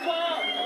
po!